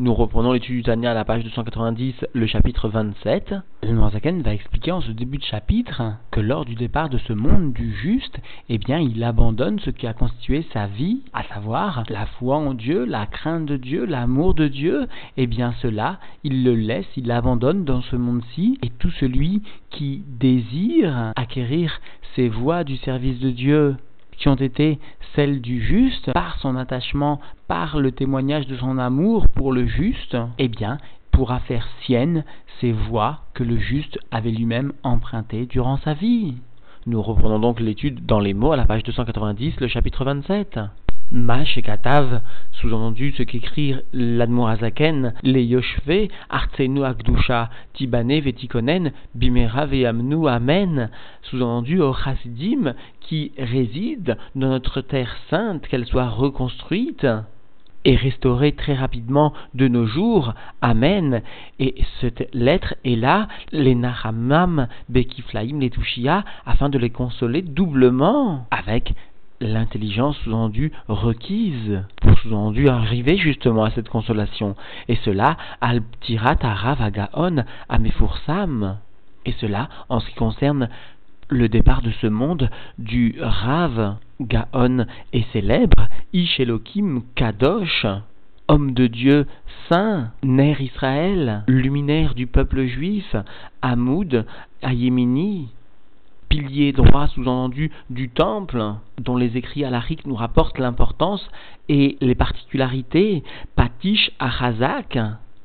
Nous reprenons l'étude du à la page 290, le chapitre 27. Le Noirzaken va expliquer en ce début de chapitre que lors du départ de ce monde du juste, eh bien, il abandonne ce qui a constitué sa vie, à savoir la foi en Dieu, la crainte de Dieu, l'amour de Dieu. Eh bien, cela, il le laisse, il l'abandonne dans ce monde-ci, et tout celui qui désire acquérir ces voies du service de Dieu qui ont été celles du juste, par son attachement, par le témoignage de son amour pour le juste, eh bien, pourra faire sienne ces voies que le juste avait lui-même empruntées durant sa vie. Nous reprenons donc l'étude dans les mots à la page 290, le chapitre 27. Mash et Katav, sous-entendu ce qu'écrit l'Admorazaken, les Yoshve, Artsenu Akdusha, Tibane Vetikonen, Bimera Veamnu Amen, sous-entendu au Chasidim qui réside dans notre terre sainte, qu'elle soit reconstruite et restaurée très rapidement de nos jours. Amen. Et cette lettre est là, les Nahamam, Bekiflaim, les Tushia, afin de les consoler doublement avec l'intelligence sous-endue requise pour sous-entendu arriver justement à cette consolation. Et cela, al aravagaon amefursam. Et cela en ce qui concerne le départ de ce monde du Rav Gaon et célèbre, Ishelokim Kadosh, homme de Dieu saint, Ner Israël, luminaire du peuple juif, Hamoud, Ayemini, pilier droit sous-entendu du temple, dont les écrits alariques nous rapportent l'importance et les particularités, Patish Achazak,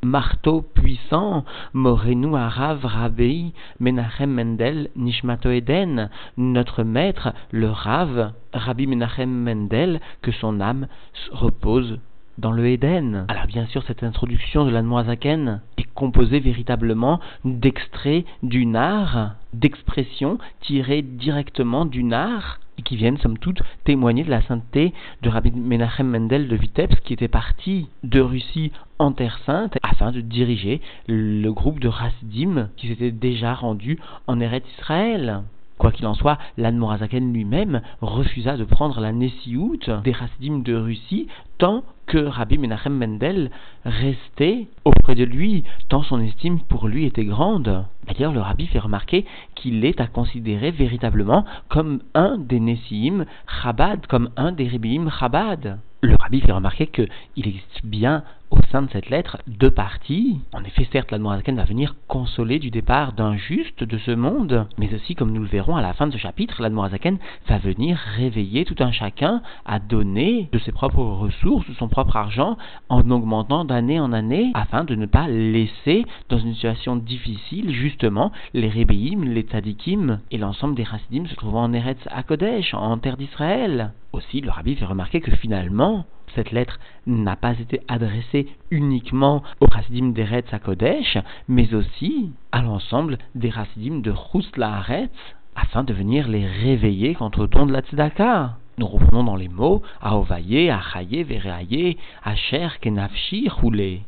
marteau puissant, Morenu Arav Rabei, Menachem Mendel, Nishmato Eden, notre maître, le Rav, Rabbi Menachem Mendel, que son âme repose dans le Éden. Alors bien sûr, cette introduction de la Noazaken est composée véritablement d'extraits du nar, d'expressions tirées directement du nar, et qui viennent, somme toute, témoigner de la sainteté de Rabbi Menachem Mendel de Vitebsk, qui était parti de Russie en Terre Sainte afin de diriger le groupe de Hasidim qui s'était déjà rendu en Eretz Israël. Quoi qu'il en soit, l'Anmorazaken lui-même refusa de prendre la Nessiout des Hasidim de Russie tant que Rabbi Menachem Mendel restait auprès de lui, tant son estime pour lui était grande. D'ailleurs, le Rabbi fait remarquer qu'il est à considérer véritablement comme un des Nessim Chabad, comme un des Rebbeim Chabad. Le Rabbi fait remarquer qu'il existe bien au sein de cette lettre deux parties. En effet, certes, la Noirzaken va venir consoler du départ d'un juste de ce monde, mais aussi, comme nous le verrons à la fin de ce chapitre, la Noirzaken va venir réveiller tout un chacun à donner de ses propres ressources, de son propre argent, en augmentant d'année en année, afin de ne pas laisser dans une situation difficile, justement, les Rébéim, les Tzadikim et l'ensemble des Hasidim se trouvant en Eretz Kodesh, en terre d'Israël. Aussi, le Rabbi fait remarquer que finalement, cette lettre n'a pas été adressée uniquement aux Hasidim d'Eretz à Kodesh, mais aussi à l'ensemble des Hasidim de Rousla Haaretz, afin de venir les réveiller contre le don de la Tzedaka. Nous reprenons dans les mots Aovaye, Achaye, Vereaye, Asher, Kenafshi, Roulé.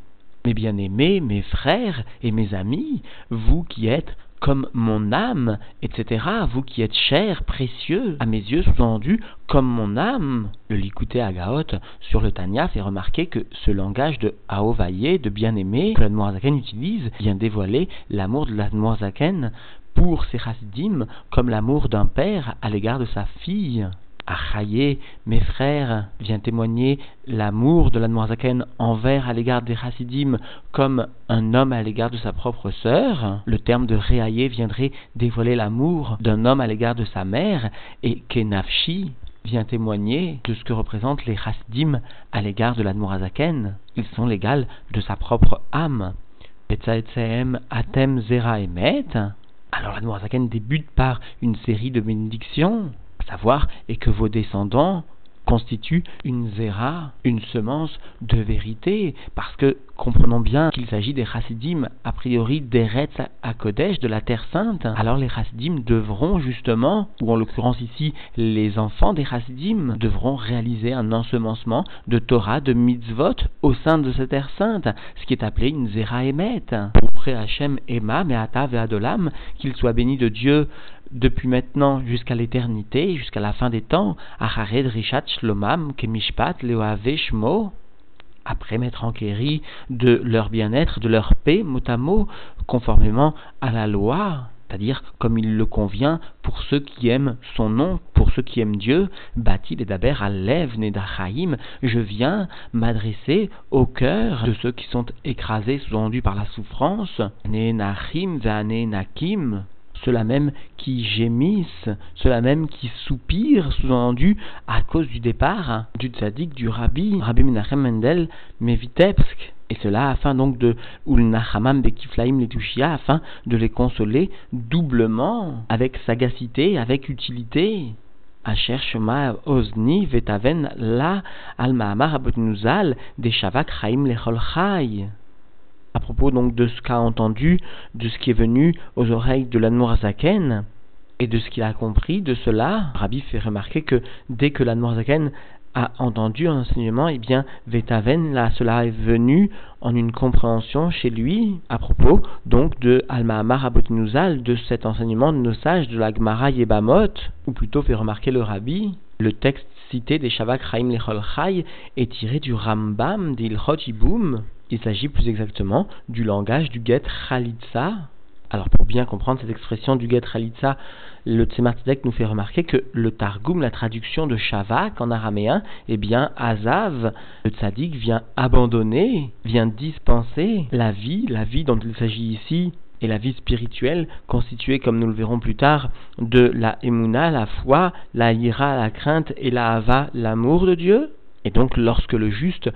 Mes bien-aimés, mes frères et mes amis, vous qui êtes comme mon âme, etc. Vous qui êtes cher, précieux, à mes yeux sous-entendu, comme mon âme. Le Likuté Agaot sur le Tanya fait remarquer que ce langage de Aovaye, de bien-aimé, que la utilise, vient dévoiler l'amour de la pour ses Hasidim comme l'amour d'un père à l'égard de sa fille. Achaye, mes frères, vient témoigner l'amour de la Noirzaken envers à l'égard des Hasidim comme un homme à l'égard de sa propre sœur. Le terme de Réaye viendrait dévoiler l'amour d'un homme à l'égard de sa mère et Kenafshi vient témoigner de ce que représentent les Hasidim à l'égard de la Noirzaken. Ils sont l'égal de sa propre âme. Atem Zera. Alors la Noirzaken débute par une série de bénédictions savoir, et que vos descendants constituent une zéra, une semence de vérité, parce que comprenons bien qu'il s'agit des chassidim, a priori d'Eretz à Kodesh, de la Terre Sainte, alors les chassidim devront justement, ou en l'occurrence ici les enfants des chassidim, devront réaliser un ensemencement de Torah, de mitzvot au sein de cette Terre Sainte, ce qui est appelé une zéra émet. Pour Hachem Emma, Meata Adolam, qu'il soit béni de Dieu depuis maintenant jusqu'à l'éternité, jusqu'à la fin des temps, Achared Rishat Shlomam Kemishpat Leoave Shmo, après m'être enquéri de leur bien-être, de leur paix, mot à mot, conformément à la loi, c'est-à-dire comme il le convient pour ceux qui aiment son nom, pour ceux qui aiment Dieu, bâti et d'Aber à d'Achaïm, je viens m'adresser au cœur de ceux qui sont écrasés, sous-entendus par la souffrance, Nenachim ceux-là même qui gémissent, ceux-là même qui soupirent, sous-entendu, à cause du départ du tzaddik, du rabbi, Rabbi Menachem Mendel Mevitebsk. Et cela afin donc de Ulnachamam Bekiflaim les afin de les consoler doublement, avec sagacité, avec utilité. Asher Shema Ozni Vetaven La Alma Amar de Shavak Chaim Lechol à propos donc de ce qu'a entendu, de ce qui est venu aux oreilles de l'Anmorazaken, et de ce qu'il a compris de cela, Rabbi fait remarquer que dès que l'Anmorazaken a entendu un enseignement, eh bien, Vetaven, là, cela est venu en une compréhension chez lui à propos donc de Alma Amar de cet enseignement de nos sages de la Gemara Yebamot, ou plutôt fait remarquer le Rabbi. Le texte cité des Shavak Chaim Lechol Chai est tiré du Rambam d'Ilchot Iboum, il s'agit plus exactement du langage du get Khalitsa. Alors pour bien comprendre cette expression du get Khalitsa, le Tzemar nous fait remarquer que le Targum, la traduction de Shavak en araméen, eh bien Azav, le Tzadik vient abandonner, vient dispenser la vie, la vie dont il s'agit ici, et la vie spirituelle constituée, comme nous le verrons plus tard, de la Emuna, la foi, la ira, la crainte et la hava, l'amour de Dieu. Et donc lorsque le juste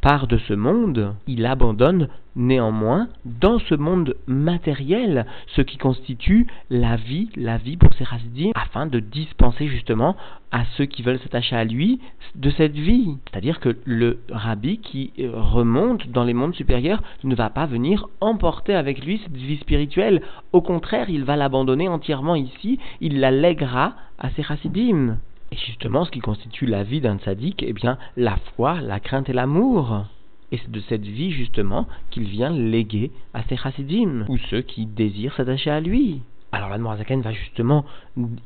part de ce monde, il abandonne néanmoins dans ce monde matériel ce qui constitue la vie, la vie pour ses chassidim, afin de dispenser justement à ceux qui veulent s'attacher à lui de cette vie. C'est-à-dire que le rabbi qui remonte dans les mondes supérieurs ne va pas venir emporter avec lui cette vie spirituelle. Au contraire, il va l'abandonner entièrement ici, il la lèguera à ses chassidim. Et justement, ce qui constitue la vie d'un tzaddik, eh bien, la foi, la crainte et l'amour. Et c'est de cette vie, justement, qu'il vient léguer à ses chassidim, ou ceux qui désirent s'attacher à lui. Alors la Zaken va justement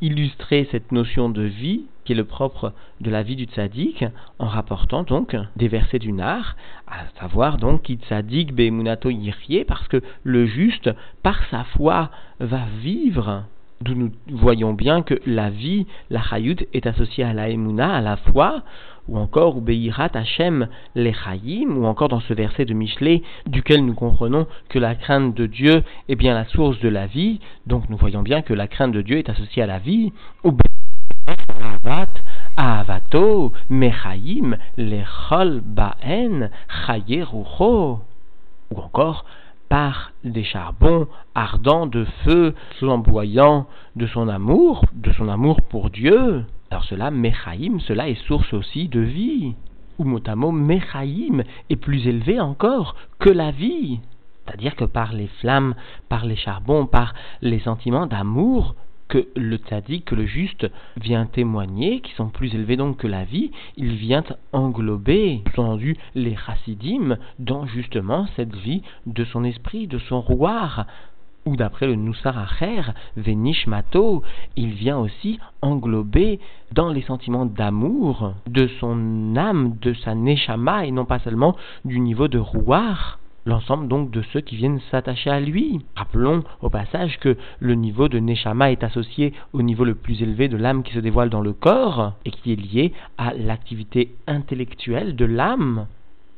illustrer cette notion de vie, qui est le propre de la vie du tzaddik, en rapportant donc des versets du Nar, à savoir donc qui tzaddik be'emunato yirie, parce que le juste, par sa foi, va vivre d'où nous voyons bien que la vie, la chayut, est associée à la emuna, à la foi, ou encore Beirat Hashem les chayim, ou encore dans ce verset de Michelet, duquel nous comprenons que la crainte de Dieu est bien la source de la vie, donc nous voyons bien que la crainte de Dieu est associée à la vie, Avato, Mechayim, Lechol Baen, Chayerucho, ou encore par des charbons ardents de feu flamboyant de son amour, de son amour pour Dieu. Alors cela, Mechaïm, cela est source aussi de vie. Ou mot Mechaïm est plus élevé encore que la vie. C'est-à-dire que par les flammes, par les charbons, par les sentiments d'amour que le tzaddik, que le juste vient témoigner, qui sont plus élevés donc que la vie, il vient englober, entendu, les chassidim dans justement cette vie de son esprit, de son roi, ou d'après le Nusar Acher, Venish Mato, il vient aussi englober dans les sentiments d'amour de son âme, de sa neshama, et non pas seulement du niveau de rouar l'ensemble donc de ceux qui viennent s'attacher à lui. Rappelons au passage que le niveau de Neshama est associé au niveau le plus élevé de l'âme qui se dévoile dans le corps et qui est lié à l'activité intellectuelle de l'âme,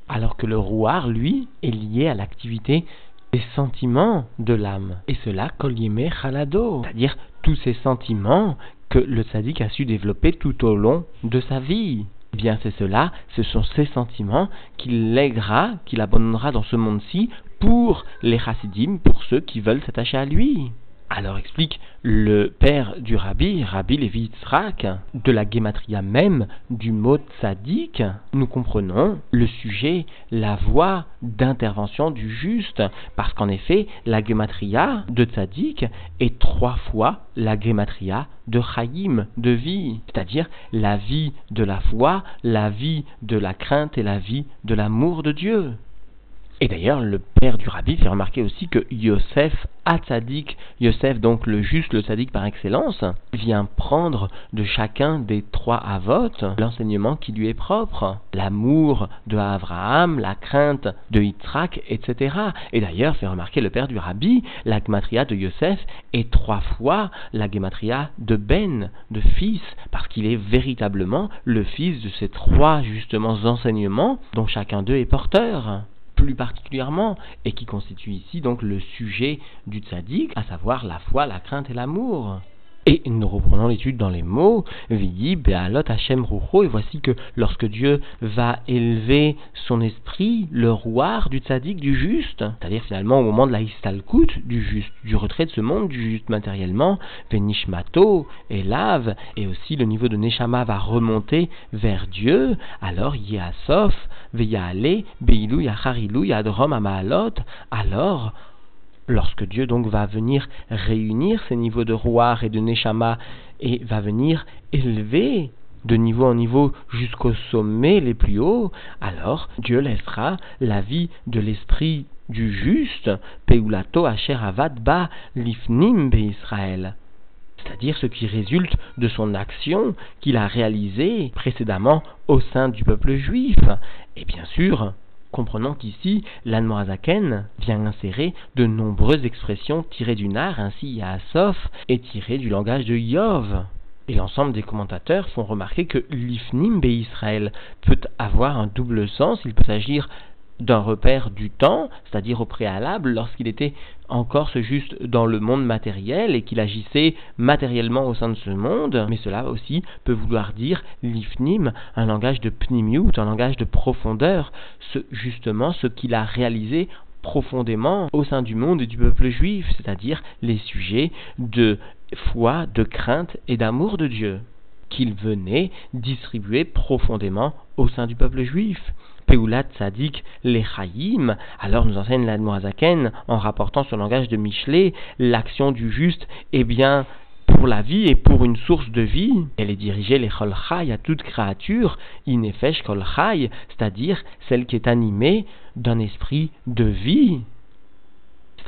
alors que le rouar, lui, est lié à l'activité des sentiments de l'âme. Et cela, Kolyeme Chalado, c'est-à-dire tous ces sentiments que le sadique a su développer tout au long de sa vie. Bien c'est cela, ce sont ces sentiments qu'il lèguera, qu'il abandonnera dans ce monde-ci pour les chassidim, pour ceux qui veulent s'attacher à lui. Alors explique le père du rabbi, Rabbi Levi de la guématria même du mot tzaddik, nous comprenons le sujet, la voie d'intervention du juste, parce qu'en effet, la guématria de tzaddik est trois fois la guématria de chayim, de vie, c'est-à-dire la vie de la foi, la vie de la crainte et la vie de l'amour de Dieu. Et d'ailleurs, le père du rabbi fait remarquer aussi que Yosef Hatzadik, Yosef donc le juste, le sadique par excellence, vient prendre de chacun des trois avot l'enseignement qui lui est propre. L'amour de Abraham, la crainte de Yitzhak, etc. Et d'ailleurs, fait remarquer le père du rabbi, la gematria de Yosef est trois fois la gematria de Ben, de fils, parce qu'il est véritablement le fils de ces trois justement enseignements dont chacun d'eux est porteur plus particulièrement, et qui constitue ici donc le sujet du tzaddik, à savoir la foi, la crainte et l'amour. Et nous reprenons l'étude dans les mots, Vidi, Be'alot, Hashem, Rucho, et voici que lorsque Dieu va élever son esprit, le roi du tzaddik, du juste, c'est-à-dire finalement au moment de la histalkut, du juste, du retrait de ce monde, du juste matériellement, Venishmato, et lave, et aussi le niveau de Neshama va remonter vers Dieu, alors Yasof, Alors lorsque Dieu donc va venir réunir ces niveaux de roi et de neshama et va venir élever de niveau en niveau jusqu'au sommet les plus hauts, alors Dieu laissera la vie de l'esprit du juste, Peulato Asher Avad Ba Lifnim Israël. C'est-à-dire ce qui résulte de son action qu'il a réalisée précédemment au sein du peuple juif. Et bien sûr, Comprenons qu'ici, l'Anmorazaken vient insérer de nombreuses expressions tirées du nar, ainsi Yaasoph est tiré du langage de Yov. Et l'ensemble des commentateurs font remarquer que l'Ifnim Israël peut avoir un double sens, il peut s'agir d'un repère du temps, c'est-à-dire au préalable, lorsqu'il était encore ce juste dans le monde matériel et qu'il agissait matériellement au sein de ce monde, mais cela aussi peut vouloir dire l'ifnim, un langage de pnimiut, un langage de profondeur, ce, justement ce qu'il a réalisé profondément au sein du monde et du peuple juif, c'est-à-dire les sujets de foi, de crainte et d'amour de Dieu qu'il venait distribuer profondément au sein du peuple juif. Peulat alors nous enseigne l'Admoazaken en rapportant sur le langage de Michelet, l'action du juste est bien pour la vie et pour une source de vie. Elle est dirigée les Cholchai à toute créature, Inefesh Kolchai, c'est-à-dire celle qui est animée d'un esprit de vie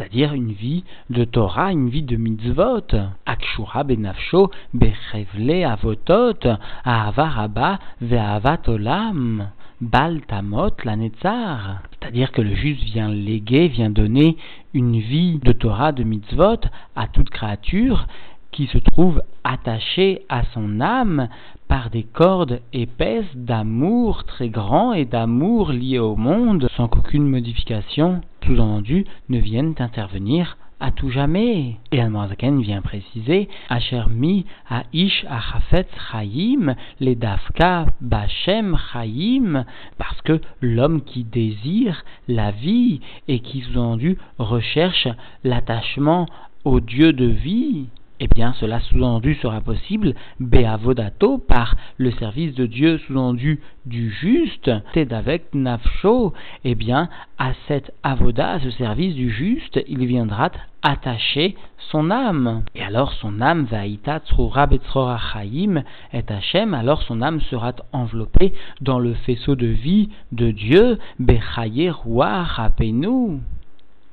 c'est-à-dire une vie de Torah, une vie de mitzvot. Akshura benafsho bechevle avotot, ahavaraba ve'avat. Bal tamot la C'est-à-dire que le juste vient léguer, vient donner une vie de Torah, de mitzvot à toute créature qui se trouve attachée à son âme par des cordes épaisses d'amour très grand et d'amour lié au monde, sans qu'aucune modification, sous-entendue, ne vienne intervenir à tout jamais. Et Almanzaken vient préciser, Ashermi Aish Achafet Chaim, les Dafka Bachem Chaim, parce que l'homme qui désire la vie et qui sous-entendu recherche l'attachement au Dieu de vie, eh bien cela sous-entendu sera possible, Beavodato, par le service de Dieu sous-entendu du juste, c'est avec Nafsho, eh bien à cette avoda, à ce service du juste, il viendra attacher son âme. Et alors son âme va et Hashem, alors son âme sera enveloppée dans le faisceau de vie de Dieu, Bechaye Roi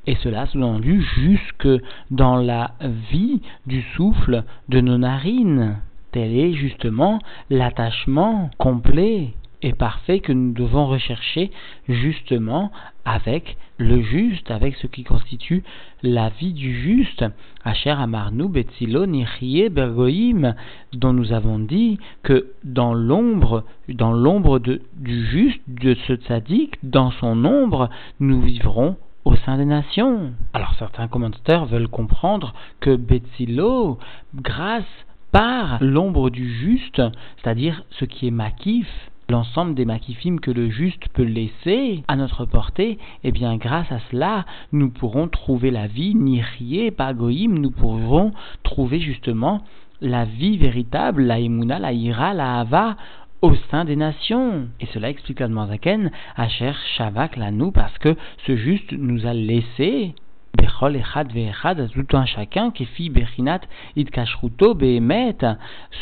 et cela sous-entendu jusque dans la vie du souffle de nos narines. Tel est justement l'attachement complet et parfait que nous devons rechercher justement avec le juste, avec ce qui constitue la vie du juste. Asher Amarnu Betzilo Nichie Bergoïm, dont nous avons dit que dans l'ombre, dans l'ombre du juste, de ce tzaddik, dans son ombre, nous vivrons au sein des nations. Alors certains commentateurs veulent comprendre que Betzilo, grâce par l'ombre du juste, c'est-à-dire ce qui est makif, l'ensemble des makifim que le juste peut laisser à notre portée, eh bien grâce à cela, nous pourrons trouver la vie, ni rier, pas goïm, nous pourrons trouver justement la vie véritable, la emuna, la ira, la hava, au sein des nations. Et cela explique Admanzaken, Asher Shavak nous parce que ce juste nous a laissé Bechol Echad Ve'echad, tout un chacun, qui fit Bechinat Idkashruto Behemet,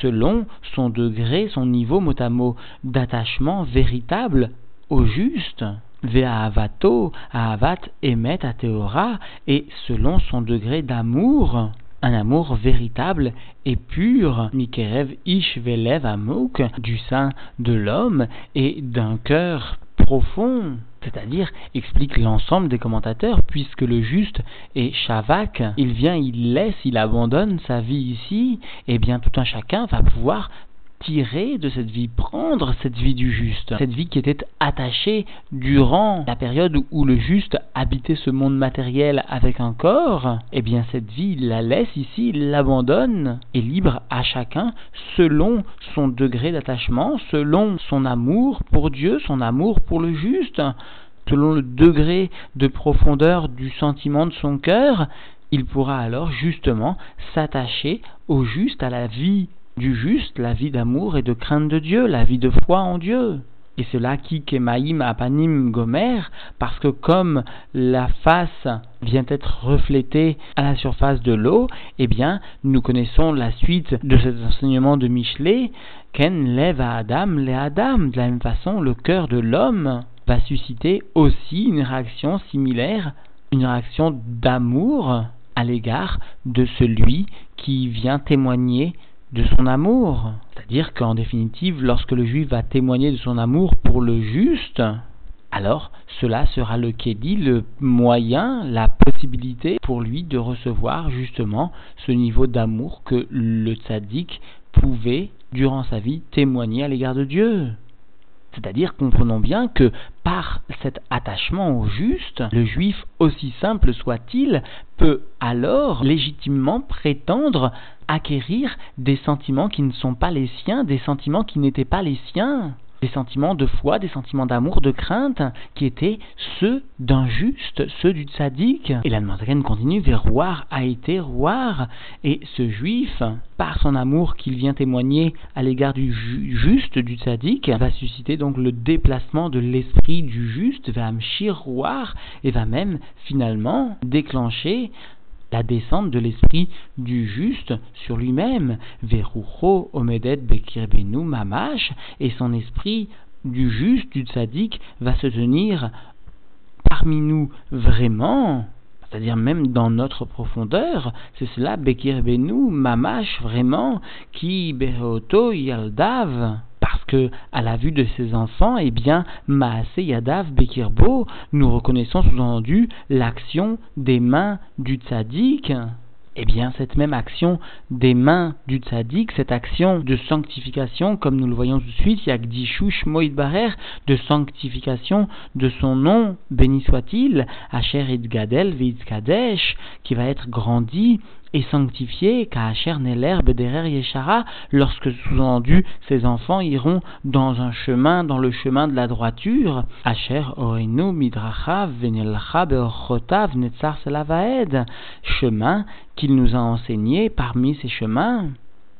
selon son degré, son niveau mot à mot d'attachement véritable au juste. Ve'ahavato, ahavat emet ateora, et selon son degré d'amour, un amour véritable et pur, Mikerev Ish Velev Amok, du sein de l'homme et d'un cœur profond. C'est-à-dire, explique l'ensemble des commentateurs, puisque le juste est Shavak, il vient, il laisse, il abandonne sa vie ici, et bien tout un chacun va pouvoir tirer de cette vie, prendre cette vie du juste, cette vie qui était attachée durant la période où le juste habitait ce monde matériel avec un corps, eh bien cette vie, il la laisse ici, l'abandonne, et libre à chacun selon son degré d'attachement, selon son amour pour Dieu, son amour pour le juste, selon le degré de profondeur du sentiment de son cœur, il pourra alors justement s'attacher au juste, à la vie du juste, la vie d'amour et de crainte de Dieu, la vie de foi en Dieu. Et cela qui kemaim apanim gomer, parce que comme la face vient être reflétée à la surface de l'eau, eh bien, nous connaissons la suite de cet enseignement de Michelet, ken lève à Adam, les Adam. De la même façon, le cœur de l'homme va susciter aussi une réaction similaire, une réaction d'amour à l'égard de celui qui vient témoigner de son amour. C'est-à-dire qu'en définitive, lorsque le juif va témoigner de son amour pour le juste, alors cela sera le kédi, le moyen, la possibilité pour lui de recevoir justement ce niveau d'amour que le tzaddik pouvait, durant sa vie, témoigner à l'égard de Dieu. C'est-à-dire, comprenons bien que par cet attachement au juste, le juif, aussi simple soit-il, peut alors légitimement prétendre acquérir des sentiments qui ne sont pas les siens, des sentiments qui n'étaient pas les siens des sentiments de foi, des sentiments d'amour, de crainte, qui étaient ceux d'un juste, ceux du tzaddik. Et la continue vers Roar a été Roar. Et ce juif, par son amour qu'il vient témoigner à l'égard du juste, du tzaddik, va susciter donc le déplacement de l'esprit du juste vers Amshir Roar et va même finalement déclencher la descente de l'esprit du juste sur lui-même, Verucho Omedet Bekirbenu Mamash, et son esprit du juste, du tzaddik, va se tenir parmi nous vraiment, c'est-à-dire même dans notre profondeur, c'est cela Bekirbenu Mamash vraiment, qui Beroto Yaldav parce que, à la vue de ses enfants, eh bien, Maase Yadav Bekirbo, nous reconnaissons sous-entendu l'action des mains du tzaddik. Eh bien, cette même action des mains du tzaddik, cette action de sanctification, comme nous le voyons tout de suite, Yagdishush Moïd Barer, de sanctification de son nom, béni soit-il, Asher Idgadel Kadesh, qui va être grandi et sanctifié, Kaacher l'herbe derrière Yeshara, lorsque sous-entendu ses enfants iront dans un chemin, dans le chemin de la droiture, Asher Orenu Midracha Venelcha Beorchotav Netzar Selavaed, chemin qu'il nous a enseigné parmi ces chemins.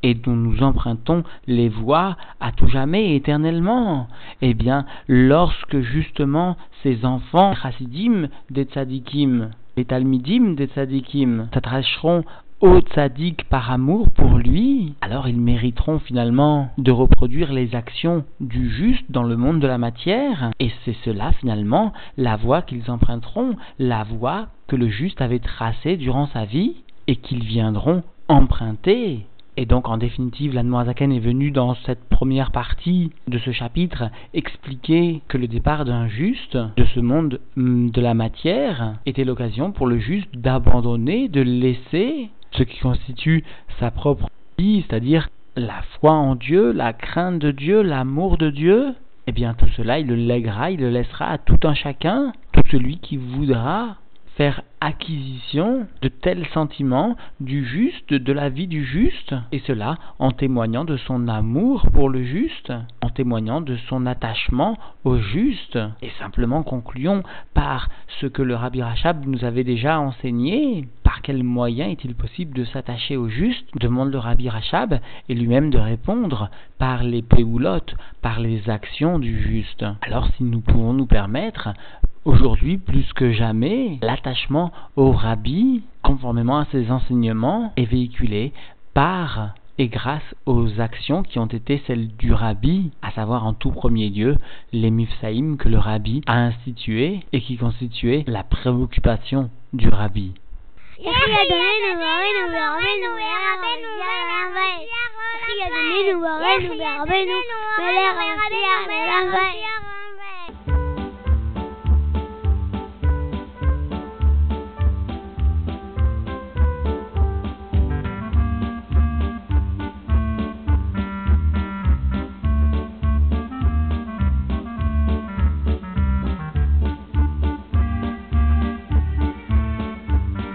Et dont nous empruntons les voies à tout jamais éternellement. Eh bien, lorsque justement ces enfants chassidim des tzadikim, les talmidim des tzadikim, s'attacheront au tzaddik par amour pour lui, alors ils mériteront finalement de reproduire les actions du juste dans le monde de la matière. Et c'est cela finalement la voie qu'ils emprunteront, la voie que le juste avait tracée durant sa vie et qu'ils viendront emprunter. Et donc, en définitive, la Noazaken est venue dans cette première partie de ce chapitre expliquer que le départ d'un juste de ce monde hum, de la matière était l'occasion pour le juste d'abandonner, de laisser ce qui constitue sa propre vie, c'est-à-dire la foi en Dieu, la crainte de Dieu, l'amour de Dieu, eh bien tout cela, il le lèguera, il le laissera à tout un chacun, tout celui qui voudra faire acquisition de tels sentiments du juste, de la vie du juste, et cela en témoignant de son amour pour le juste, en témoignant de son attachement au juste. Et simplement concluons par ce que le Rabbi Rachab nous avait déjà enseigné. Par quel moyen est-il possible de s'attacher au juste? demande le Rabbi Rachab, et lui-même de répondre par les péoulottes, par les actions du juste. Alors si nous pouvons nous permettre, Aujourd'hui, plus que jamais, l'attachement au rabbi, conformément à ses enseignements, est véhiculé par et grâce aux actions qui ont été celles du rabbi, à savoir en tout premier lieu les mifsaïm que le rabbi a institués et qui constituaient la préoccupation du rabbi.